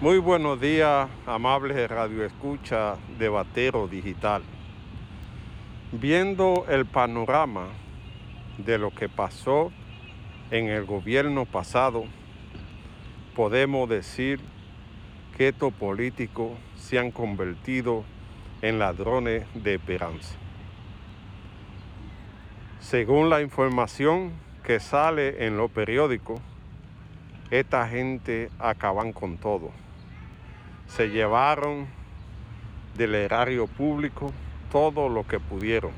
Muy buenos días, amables Radio Escucha de Batero Digital. Viendo el panorama de lo que pasó en el gobierno pasado, podemos decir que estos políticos se han convertido en ladrones de esperanza. Según la información que sale en los periódicos, esta gente acaban con todo se llevaron del erario público todo lo que pudieron.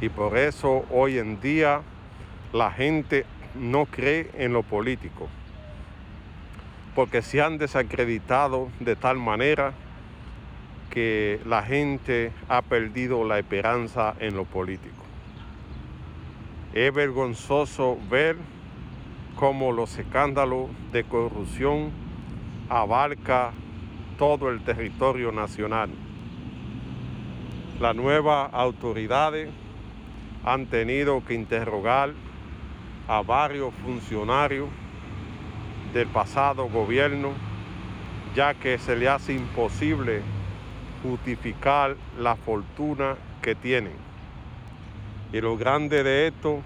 Y por eso hoy en día la gente no cree en lo político, porque se han desacreditado de tal manera que la gente ha perdido la esperanza en lo político. Es vergonzoso ver cómo los escándalos de corrupción abarca todo el territorio nacional. Las nuevas autoridades han tenido que interrogar a varios funcionarios del pasado gobierno, ya que se le hace imposible justificar la fortuna que tienen. Y lo grande de esto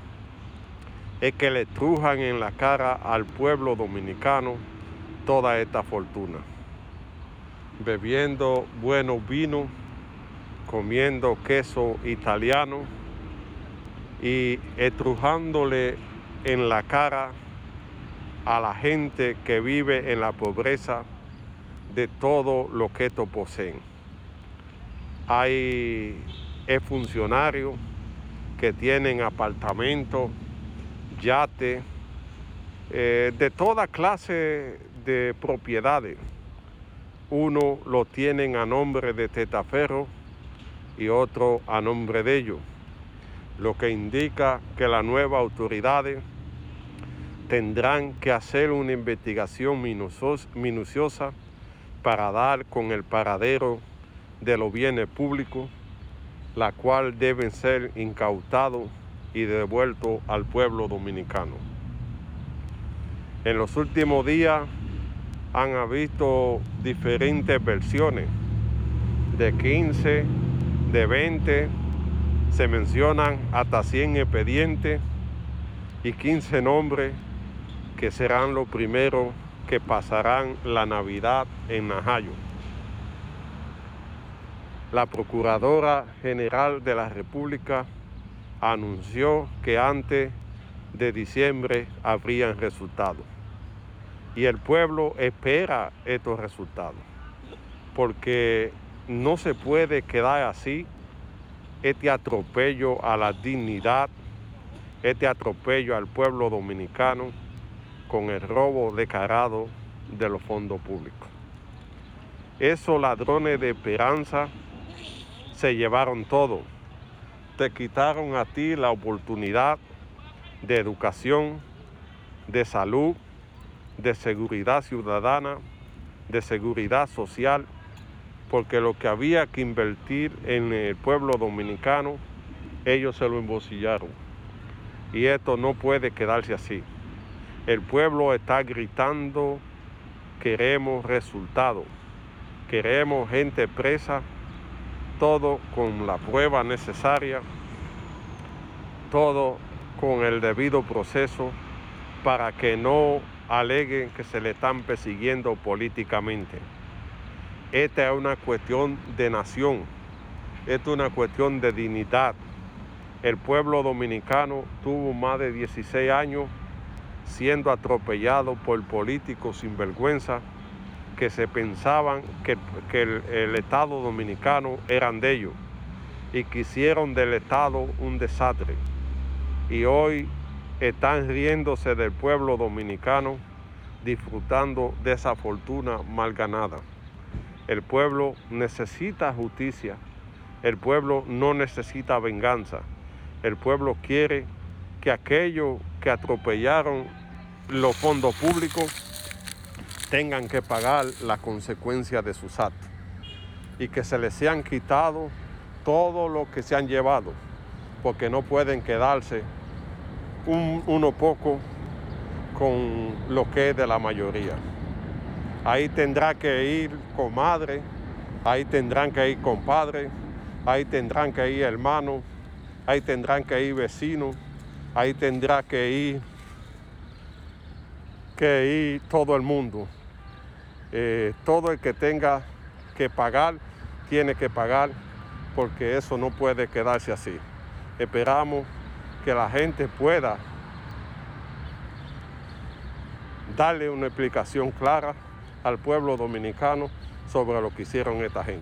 es que le trujan en la cara al pueblo dominicano toda esta fortuna bebiendo buenos vinos, comiendo queso italiano y estrujándole en la cara a la gente que vive en la pobreza de todo lo que estos poseen. Hay funcionarios que tienen apartamentos, yates, eh, de toda clase de propiedades uno lo tienen a nombre de Tetaferro y otro a nombre de ellos, lo que indica que las nuevas autoridades tendrán que hacer una investigación minuciosa para dar con el paradero de los bienes públicos, la cual deben ser incautados y devueltos al pueblo dominicano. En los últimos días han visto diferentes versiones de 15, de 20, se mencionan hasta 100 expedientes y 15 nombres que serán los primeros que pasarán la Navidad en Najayo. La Procuradora General de la República anunció que antes de diciembre habrían resultados y el pueblo espera estos resultados, porque no se puede quedar así este atropello a la dignidad, este atropello al pueblo dominicano con el robo declarado de los fondos públicos. Esos ladrones de esperanza se llevaron todo, te quitaron a ti la oportunidad de educación, de salud, de seguridad ciudadana, de seguridad social, porque lo que había que invertir en el pueblo dominicano, ellos se lo embosillaron. Y esto no puede quedarse así. El pueblo está gritando, queremos resultados, queremos gente presa, todo con la prueba necesaria, todo con el debido proceso para que no aleguen que se le están persiguiendo políticamente. Esta es una cuestión de nación, esta es una cuestión de dignidad. El pueblo dominicano tuvo más de 16 años siendo atropellado por políticos sin vergüenza que se pensaban que, el, el Estado dominicano eran de ellos y que hicieron del Estado un desastre. Y hoy están riéndose del pueblo dominicano, disfrutando de esa fortuna mal ganada. El pueblo necesita justicia, el pueblo no necesita venganza, el pueblo quiere que aquellos que atropellaron los fondos públicos tengan que pagar la consecuencia de sus actos y que se les sean quitado todo lo que se han llevado, porque no pueden quedarse uno poco con lo que es de la mayoría. Ahí tendrá que ir comadre, ahí tendrán que ir compadre, ahí tendrán que ir hermanos, ahí tendrán que ir vecinos, ahí tendrá que ir, que ir todo el mundo. Eh, todo el que tenga que pagar, tiene que pagar, porque eso no puede quedarse así. Esperamos que la gente pueda darle una explicación clara al pueblo dominicano sobre lo que hicieron esta gente.